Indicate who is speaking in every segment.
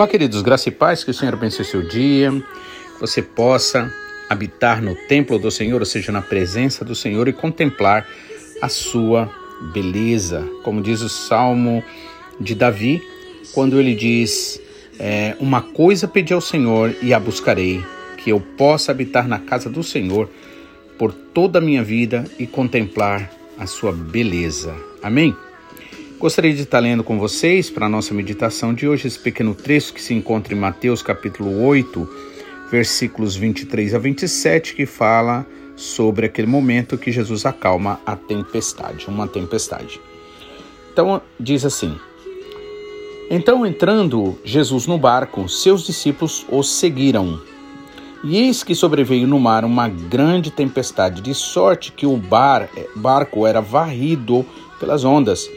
Speaker 1: Olá, queridos, graça e paz, que o Senhor abençoe seu dia, que você possa habitar no templo do Senhor, ou seja, na presença do Senhor e contemplar a sua beleza. Como diz o Salmo de Davi, quando ele diz: é, Uma coisa pedi ao Senhor e a buscarei, que eu possa habitar na casa do Senhor por toda a minha vida e contemplar a sua beleza. Amém? Gostaria de estar lendo com vocês para a nossa meditação de hoje esse pequeno trecho que se encontra em Mateus capítulo 8, versículos 23 a 27, que fala sobre aquele momento que Jesus acalma a tempestade, uma tempestade. Então diz assim: Então entrando Jesus no barco, seus discípulos o seguiram. E eis que sobreveio no mar uma grande tempestade, de sorte que o bar, barco era varrido pelas ondas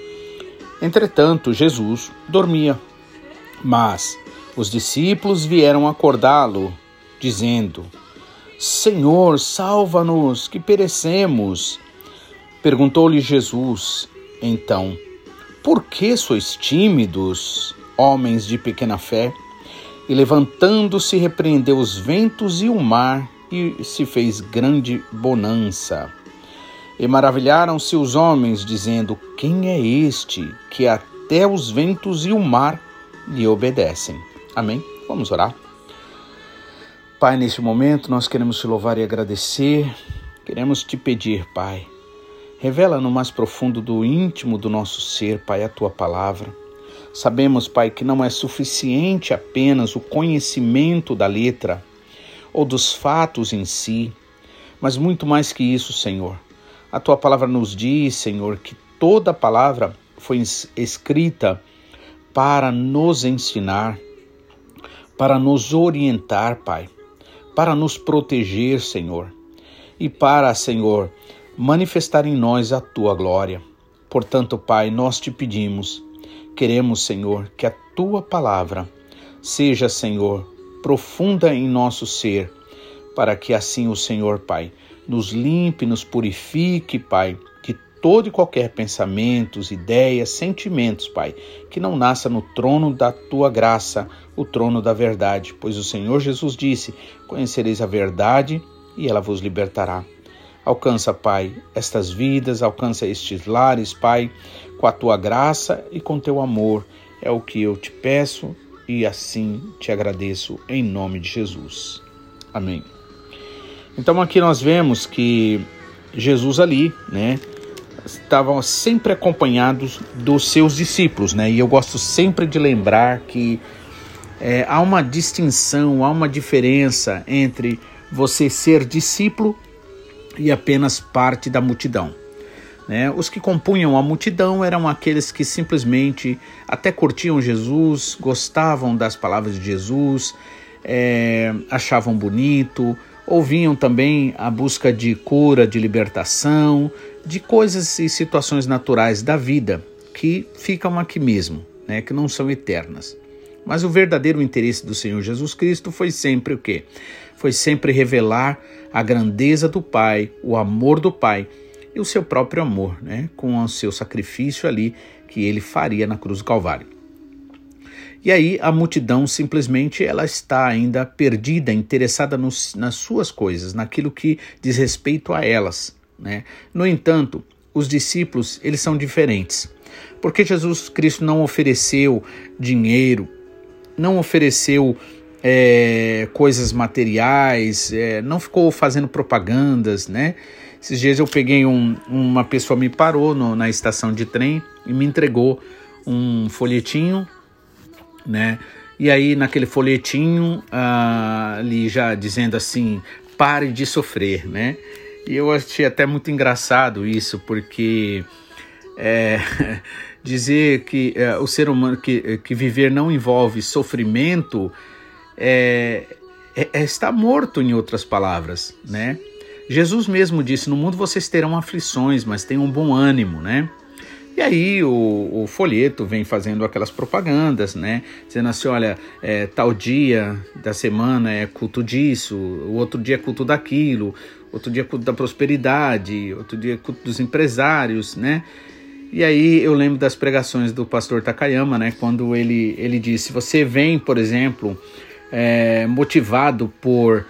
Speaker 1: Entretanto, Jesus dormia. Mas os discípulos vieram acordá-lo, dizendo: Senhor, salva-nos, que perecemos. Perguntou-lhe Jesus, então: Por que sois tímidos, homens de pequena fé? E levantando-se, repreendeu os ventos e o mar, e se fez grande bonança. E maravilharam-se os homens, dizendo: Quem é este que até os ventos e o mar lhe obedecem? Amém? Vamos orar. Pai, nesse momento nós queremos te louvar e agradecer. Queremos te pedir, Pai, revela no mais profundo do íntimo do nosso ser, Pai, a tua palavra. Sabemos, Pai, que não é suficiente apenas o conhecimento da letra ou dos fatos em si, mas muito mais que isso, Senhor. A tua palavra nos diz, Senhor, que toda palavra foi escrita para nos ensinar, para nos orientar, Pai, para nos proteger, Senhor, e para, Senhor, manifestar em nós a tua glória. Portanto, Pai, nós te pedimos, queremos, Senhor, que a tua palavra seja, Senhor, profunda em nosso ser, para que assim o Senhor, Pai, nos limpe, nos purifique, Pai, de todo e qualquer pensamentos, ideias, sentimentos, Pai, que não nasça no trono da tua graça, o trono da verdade, pois o Senhor Jesus disse: Conhecereis a verdade e ela vos libertará. Alcança, Pai, estas vidas, alcança estes lares, Pai, com a tua graça e com teu amor. É o que eu te peço e assim te agradeço em nome de Jesus. Amém. Então aqui nós vemos que Jesus ali, né, estavam sempre acompanhados dos seus discípulos, né? E eu gosto sempre de lembrar que é, há uma distinção, há uma diferença entre você ser discípulo e apenas parte da multidão. Né? Os que compunham a multidão eram aqueles que simplesmente até curtiam Jesus, gostavam das palavras de Jesus, é, achavam bonito, ouviam também a busca de cura, de libertação, de coisas e situações naturais da vida que ficam aqui mesmo, né, que não são eternas. Mas o verdadeiro interesse do Senhor Jesus Cristo foi sempre o quê? Foi sempre revelar a grandeza do Pai, o amor do Pai e o seu próprio amor, né, com o seu sacrifício ali que ele faria na cruz do Calvário. E aí a multidão simplesmente ela está ainda perdida, interessada nos, nas suas coisas, naquilo que diz respeito a elas. Né? No entanto, os discípulos eles são diferentes, porque Jesus Cristo não ofereceu dinheiro, não ofereceu é, coisas materiais, é, não ficou fazendo propagandas, né? Esses dias eu peguei um, uma pessoa me parou no, na estação de trem e me entregou um folhetinho né? E aí naquele folhetinho ah, ali já dizendo assim, pare de sofrer, né? E eu achei até muito engraçado isso, porque é, dizer que é, o ser humano que, que viver não envolve sofrimento é, é, é está morto, em outras palavras, né? Jesus mesmo disse: No mundo vocês terão aflições, mas tenham um bom ânimo, né? E aí o, o, folheto vem fazendo aquelas propagandas, né? Dizendo assim, olha, é, tal dia da semana é culto disso, o outro dia é culto daquilo, outro dia é culto da prosperidade, outro dia é culto dos empresários, né? E aí eu lembro das pregações do pastor Takayama, né? Quando ele, ele disse: você vem, por exemplo, é, motivado por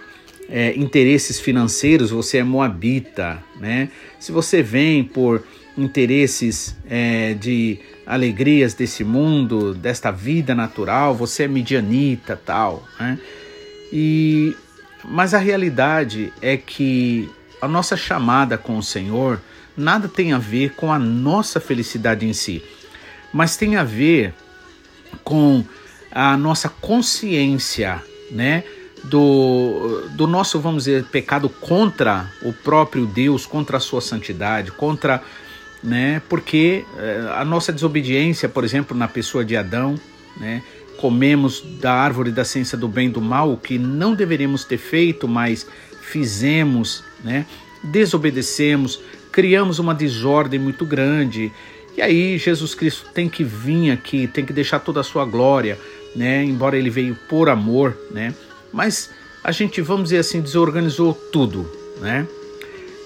Speaker 1: é, interesses financeiros, você é moabita, né? Se você vem por interesses é, de alegrias desse mundo, desta vida natural, você é midianita, tal, né? E mas a realidade é que a nossa chamada com o Senhor nada tem a ver com a nossa felicidade em si, mas tem a ver com a nossa consciência, né? Do, do nosso, vamos dizer, pecado contra o próprio Deus, contra a sua santidade, contra, né? Porque eh, a nossa desobediência, por exemplo, na pessoa de Adão, né? Comemos da árvore da ciência do bem e do mal, o que não deveríamos ter feito, mas fizemos, né? Desobedecemos, criamos uma desordem muito grande. E aí Jesus Cristo tem que vir aqui, tem que deixar toda a sua glória, né? Embora ele veio por amor, né? Mas a gente, vamos dizer assim, desorganizou tudo, né?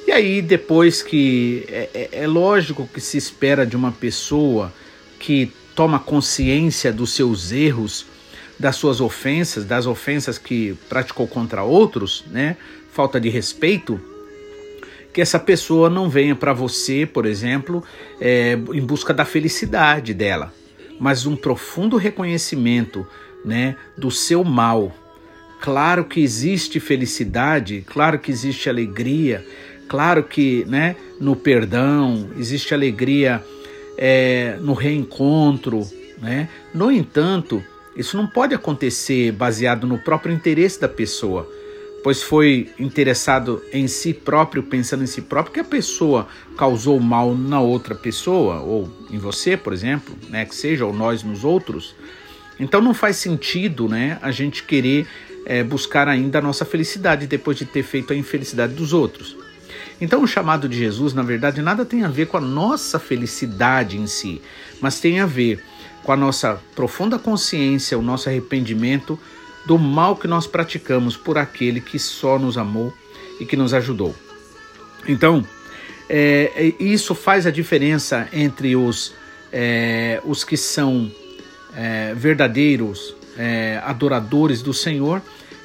Speaker 1: E aí depois que é, é, é lógico que se espera de uma pessoa que toma consciência dos seus erros, das suas ofensas, das ofensas que praticou contra outros, né? Falta de respeito, que essa pessoa não venha para você, por exemplo, é, em busca da felicidade dela, mas um profundo reconhecimento né, do seu mal. Claro que existe felicidade, claro que existe alegria, claro que né, no perdão existe alegria é, no reencontro. Né? No entanto, isso não pode acontecer baseado no próprio interesse da pessoa pois foi interessado em si próprio, pensando em si próprio, que a pessoa causou mal na outra pessoa, ou em você, por exemplo, né, que seja, ou nós nos outros. Então não faz sentido né, a gente querer é, buscar ainda a nossa felicidade depois de ter feito a infelicidade dos outros. Então o chamado de Jesus, na verdade, nada tem a ver com a nossa felicidade em si, mas tem a ver com a nossa profunda consciência, o nosso arrependimento do mal que nós praticamos por aquele que só nos amou e que nos ajudou. Então, é, é, isso faz a diferença entre os, é, os que são é, verdadeiros é, adoradores do Senhor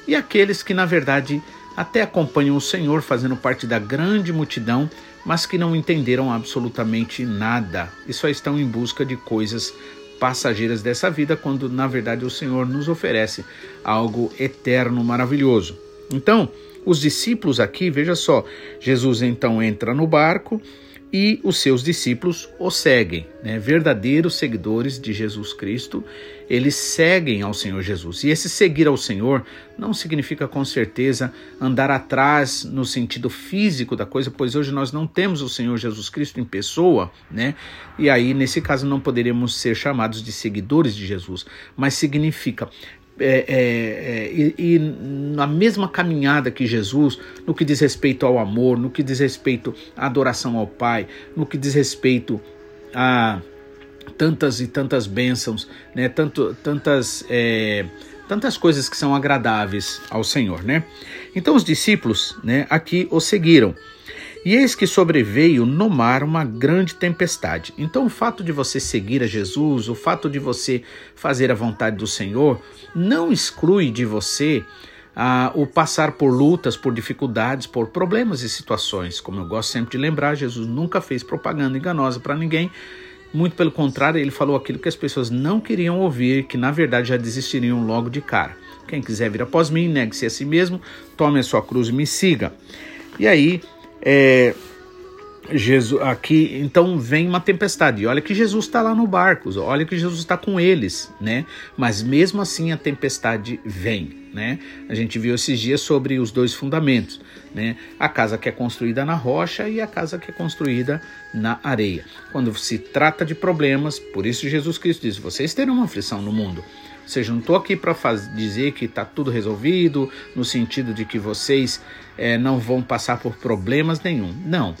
Speaker 1: e aqueles que, na verdade, até acompanham o Senhor, fazendo parte da grande multidão, mas que não entenderam absolutamente nada e só estão em busca de coisas passageiras dessa vida, quando na verdade o Senhor nos oferece algo eterno, maravilhoso. Então, os discípulos aqui, veja só, Jesus então entra no barco e os seus discípulos o seguem, né? verdadeiros seguidores de Jesus Cristo, eles seguem ao Senhor Jesus. E esse seguir ao Senhor não significa com certeza andar atrás no sentido físico da coisa, pois hoje nós não temos o Senhor Jesus Cristo em pessoa, né? E aí, nesse caso, não poderíamos ser chamados de seguidores de Jesus, mas significa é, é, é, e, e, na mesma caminhada que Jesus, no que diz respeito ao amor, no que diz respeito à adoração ao Pai, no que diz respeito a tantas e tantas bênçãos, né? Tanto, tantas, é, tantas coisas que são agradáveis ao Senhor, né? Então os discípulos, né? Aqui o seguiram. E eis que sobreveio no mar uma grande tempestade. Então, o fato de você seguir a Jesus, o fato de você fazer a vontade do Senhor, não exclui de você ah, o passar por lutas, por dificuldades, por problemas e situações. Como eu gosto sempre de lembrar, Jesus nunca fez propaganda enganosa para ninguém. Muito pelo contrário, ele falou aquilo que as pessoas não queriam ouvir, que na verdade já desistiriam logo de cara. Quem quiser vir após mim, negue-se a si mesmo, tome a sua cruz e me siga. E aí, é, Jesus aqui, então vem uma tempestade. olha que Jesus está lá no barco, olha que Jesus está com eles, né? Mas mesmo assim a tempestade vem, né? A gente viu esses dias sobre os dois fundamentos, né? A casa que é construída na rocha e a casa que é construída na areia. Quando se trata de problemas, por isso Jesus Cristo diz: vocês terão uma aflição no mundo. Ou seja, não estou aqui para dizer que está tudo resolvido, no sentido de que vocês é, não vão passar por problemas nenhum. Não,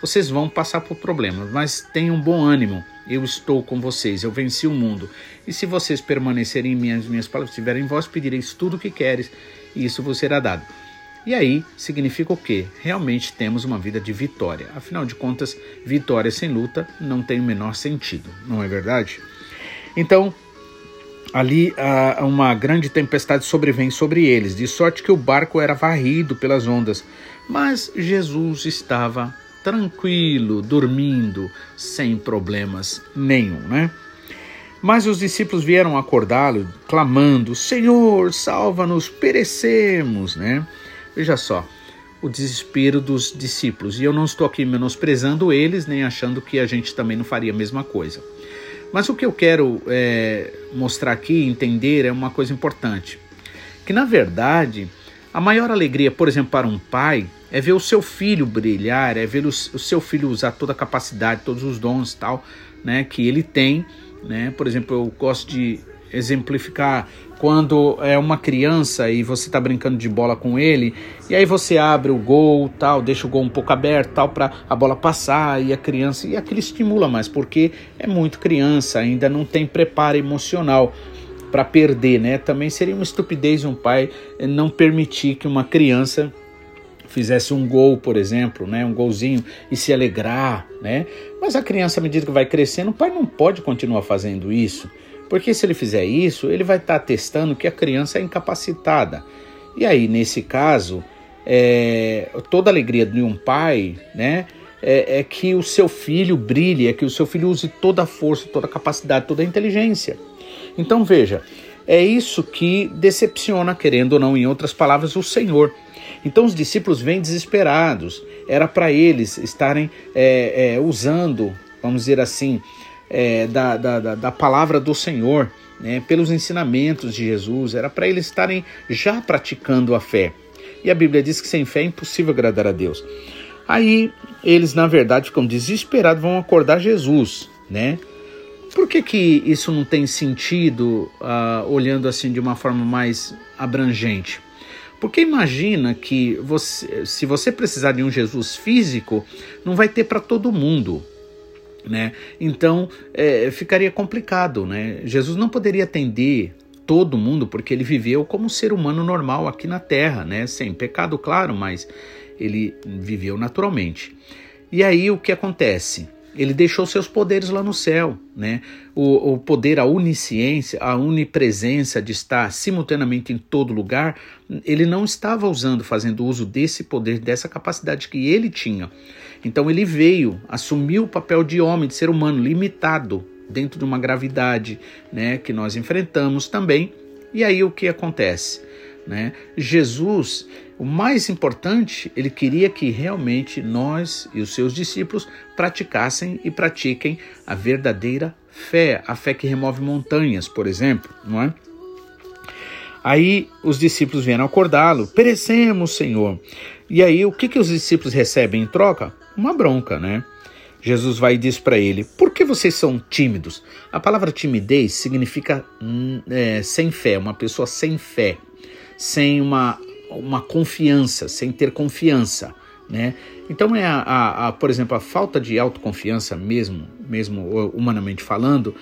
Speaker 1: vocês vão passar por problemas, mas tenham bom ânimo. Eu estou com vocês, eu venci o mundo. E se vocês permanecerem em minhas, minhas palavras, tiverem em vós, pedireis tudo o que queres, e isso vos será dado. E aí significa o quê? Realmente temos uma vida de vitória. Afinal de contas, vitória sem luta não tem o menor sentido, não é verdade? Então, ali uma grande tempestade sobrevém sobre eles, de sorte que o barco era varrido pelas ondas. Mas Jesus estava tranquilo, dormindo, sem problemas nenhum, né? Mas os discípulos vieram acordá-lo, clamando: Senhor, salva-nos, perecemos, né? Veja só, o desespero dos discípulos. E eu não estou aqui menosprezando eles, nem achando que a gente também não faria a mesma coisa. Mas o que eu quero é, mostrar aqui, entender, é uma coisa importante. Que na verdade, a maior alegria, por exemplo, para um pai, é ver o seu filho brilhar, é ver o, seu filho usar toda a capacidade, todos os dons tal, né, que ele tem. Né? Por exemplo, eu gosto de exemplificar quando é uma criança e você está brincando de bola com ele, e aí você abre o gol, tal, deixa o gol um pouco aberto, tal, para a bola passar e a criança e aquilo estimula mais, porque é muito criança, ainda não tem preparo emocional para perder, né? Também seria uma estupidez um pai não permitir que uma criança fizesse um gol, por exemplo, né, um golzinho e se alegrar, né? Mas a criança, à medida que vai crescendo, o pai não pode continuar fazendo isso. Porque se ele fizer isso, ele vai estar tá testando que a criança é incapacitada. E aí, nesse caso, é, toda a alegria de um pai, né? É, é, que o seu filho brilhe, é que o seu filho use toda a força, toda a capacidade, toda a inteligência. Então veja, é isso que decepciona, querendo ou não, em outras palavras, o Senhor. Então os discípulos vêm desesperados. Era para eles estarem é, é, usando, vamos dizer assim, é, da, da, da palavra do Senhor, né, pelos ensinamentos de Jesus, era para eles estarem já praticando a fé. E a Bíblia diz que sem fé é impossível agradar a Deus. Aí eles, na verdade, ficam desesperados, vão acordar Jesus, né? Por que, que isso não tem sentido uh, olhando assim de uma forma mais abrangente? Porque imagina que você, se você precisar de um Jesus físico, não vai ter para todo mundo né? Então é, ficaria complicado, né? Jesus não poderia atender todo mundo porque ele viveu como um ser humano normal aqui na Terra, né? Sem pecado, claro, mas ele viveu naturalmente. E aí o que acontece? Ele deixou seus poderes lá no céu, né? O, o poder, a onisciência, a onipresença de estar simultaneamente em todo lugar, ele não estava usando, fazendo uso desse poder, dessa capacidade que ele tinha. Então ele veio, assumiu o papel de homem, de ser humano, limitado dentro de uma gravidade né, que nós enfrentamos também. E aí o que acontece? Né? Jesus, o mais importante, ele queria que realmente nós e os seus discípulos praticassem e pratiquem a verdadeira fé, a fé que remove montanhas, por exemplo, não é? Aí os discípulos vieram acordá-lo, perecemos, Senhor. E aí o que, que os discípulos recebem em troca? uma bronca, né? Jesus vai e diz para ele: Por que vocês são tímidos? A palavra timidez significa hum, é, sem fé, uma pessoa sem fé, sem uma, uma confiança, sem ter confiança, né? Então é a, a, a, por exemplo, a falta de autoconfiança mesmo, mesmo humanamente falando,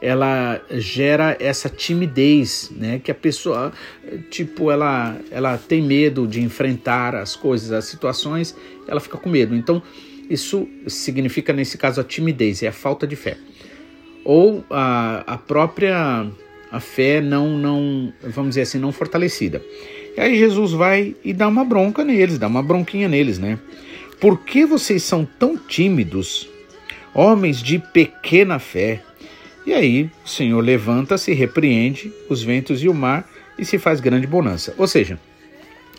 Speaker 1: ela gera essa timidez, né? Que a pessoa, tipo, ela, ela tem medo de enfrentar as coisas, as situações, ela fica com medo. Então, isso significa, nesse caso, a timidez, é a falta de fé. Ou a, a própria a fé não, não, vamos dizer assim, não fortalecida. E aí Jesus vai e dá uma bronca neles, dá uma bronquinha neles, né? Por que vocês são tão tímidos, homens de pequena fé? E aí o Senhor levanta-se, repreende os ventos e o mar e se faz grande bonança. Ou seja,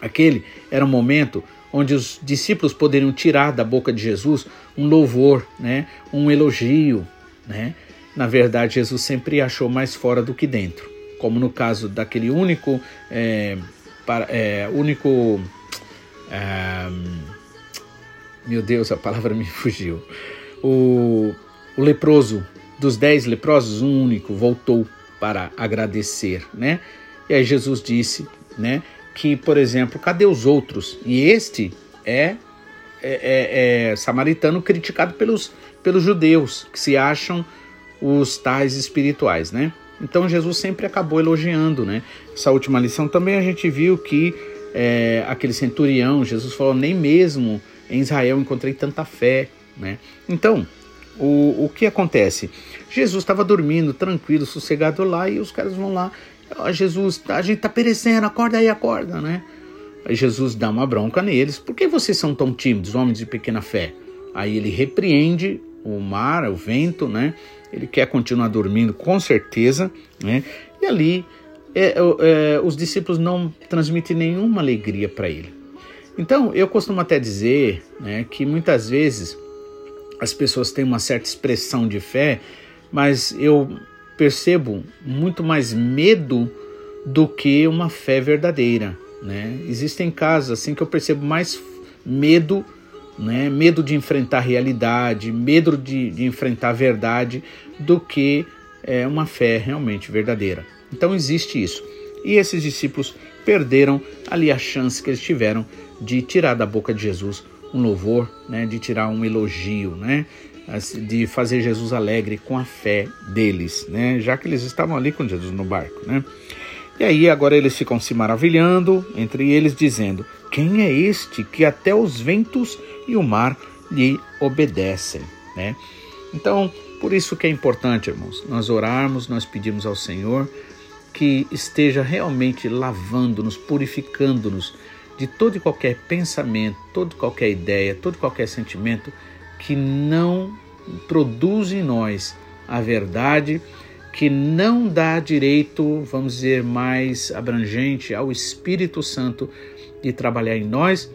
Speaker 1: aquele era um momento onde os discípulos poderiam tirar da boca de Jesus um louvor, né, um elogio, né? Na verdade, Jesus sempre achou mais fora do que dentro, como no caso daquele único, é, para, é, único, é, meu Deus, a palavra me fugiu, o, o leproso dos dez leprosos, um único voltou para agradecer, né? E aí Jesus disse, né, que, por exemplo, cadê os outros? E este é, é, é, é samaritano criticado pelos, pelos judeus, que se acham os tais espirituais, né? Então Jesus sempre acabou elogiando, né? Essa última lição também a gente viu que é, aquele centurião, Jesus falou: nem mesmo em Israel encontrei tanta fé. Né? Então, o, o que acontece? Jesus estava dormindo, tranquilo, sossegado lá, e os caras vão lá. Oh, Jesus, a gente está perecendo, acorda aí, acorda, né? Aí Jesus dá uma bronca neles. Por que vocês são tão tímidos, homens de pequena fé? Aí ele repreende o mar, o vento, né? Ele quer continuar dormindo, com certeza, né? E ali é, é, os discípulos não transmitem nenhuma alegria para ele. Então, eu costumo até dizer né, que muitas vezes as pessoas têm uma certa expressão de fé, mas eu percebo muito mais medo do que uma fé verdadeira. Né? Existem casos assim que eu percebo mais medo, né? medo de enfrentar a realidade, medo de, de enfrentar a verdade, do que é, uma fé realmente verdadeira. Então existe isso. E esses discípulos perderam ali a chance que eles tiveram de tirar da boca de Jesus um louvor, né, de tirar um elogio, né, de fazer Jesus alegre com a fé deles, né, já que eles estavam ali com Jesus no barco, né. E aí agora eles ficam se maravilhando entre eles, dizendo: Quem é este que até os ventos e o mar lhe obedecem, né? Então, por isso que é importante, irmãos, nós orarmos, nós pedimos ao Senhor que esteja realmente lavando-nos, purificando-nos de todo e qualquer pensamento, toda qualquer ideia, todo qualquer sentimento que não produz em nós a verdade, que não dá direito, vamos dizer, mais abrangente ao Espírito Santo de trabalhar em nós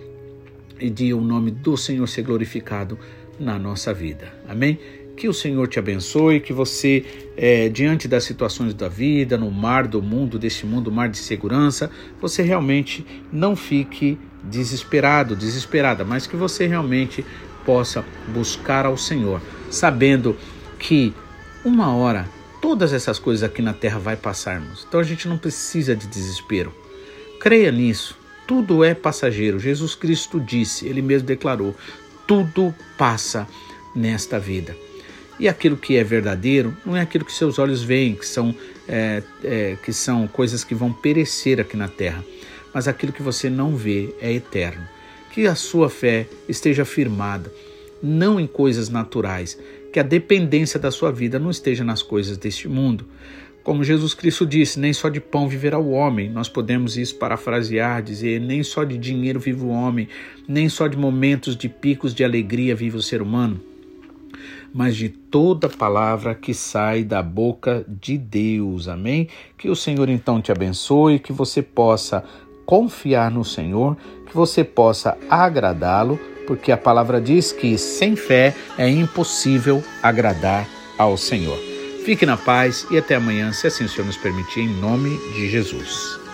Speaker 1: e de o nome do Senhor ser glorificado na nossa vida. Amém? Que o Senhor te abençoe, que você, é, diante das situações da vida, no mar do mundo, deste mundo, mar de segurança, você realmente não fique desesperado, desesperada, mas que você realmente possa buscar ao Senhor, sabendo que uma hora todas essas coisas aqui na terra vai passarmos. Então a gente não precisa de desespero. Creia nisso. Tudo é passageiro. Jesus Cristo disse, ele mesmo declarou: tudo passa nesta vida. E aquilo que é verdadeiro não é aquilo que seus olhos veem, que são, é, é, que são coisas que vão perecer aqui na terra, mas aquilo que você não vê é eterno. Que a sua fé esteja firmada, não em coisas naturais, que a dependência da sua vida não esteja nas coisas deste mundo. Como Jesus Cristo disse, nem só de pão viverá o homem. Nós podemos isso parafrasear, dizer, nem só de dinheiro vive o homem, nem só de momentos de picos de alegria vive o ser humano mas de toda palavra que sai da boca de Deus. Amém? Que o Senhor então te abençoe, que você possa confiar no Senhor, que você possa agradá-lo, porque a palavra diz que sem fé é impossível agradar ao Senhor. Fique na paz e até amanhã, se assim o Senhor nos permitir, em nome de Jesus.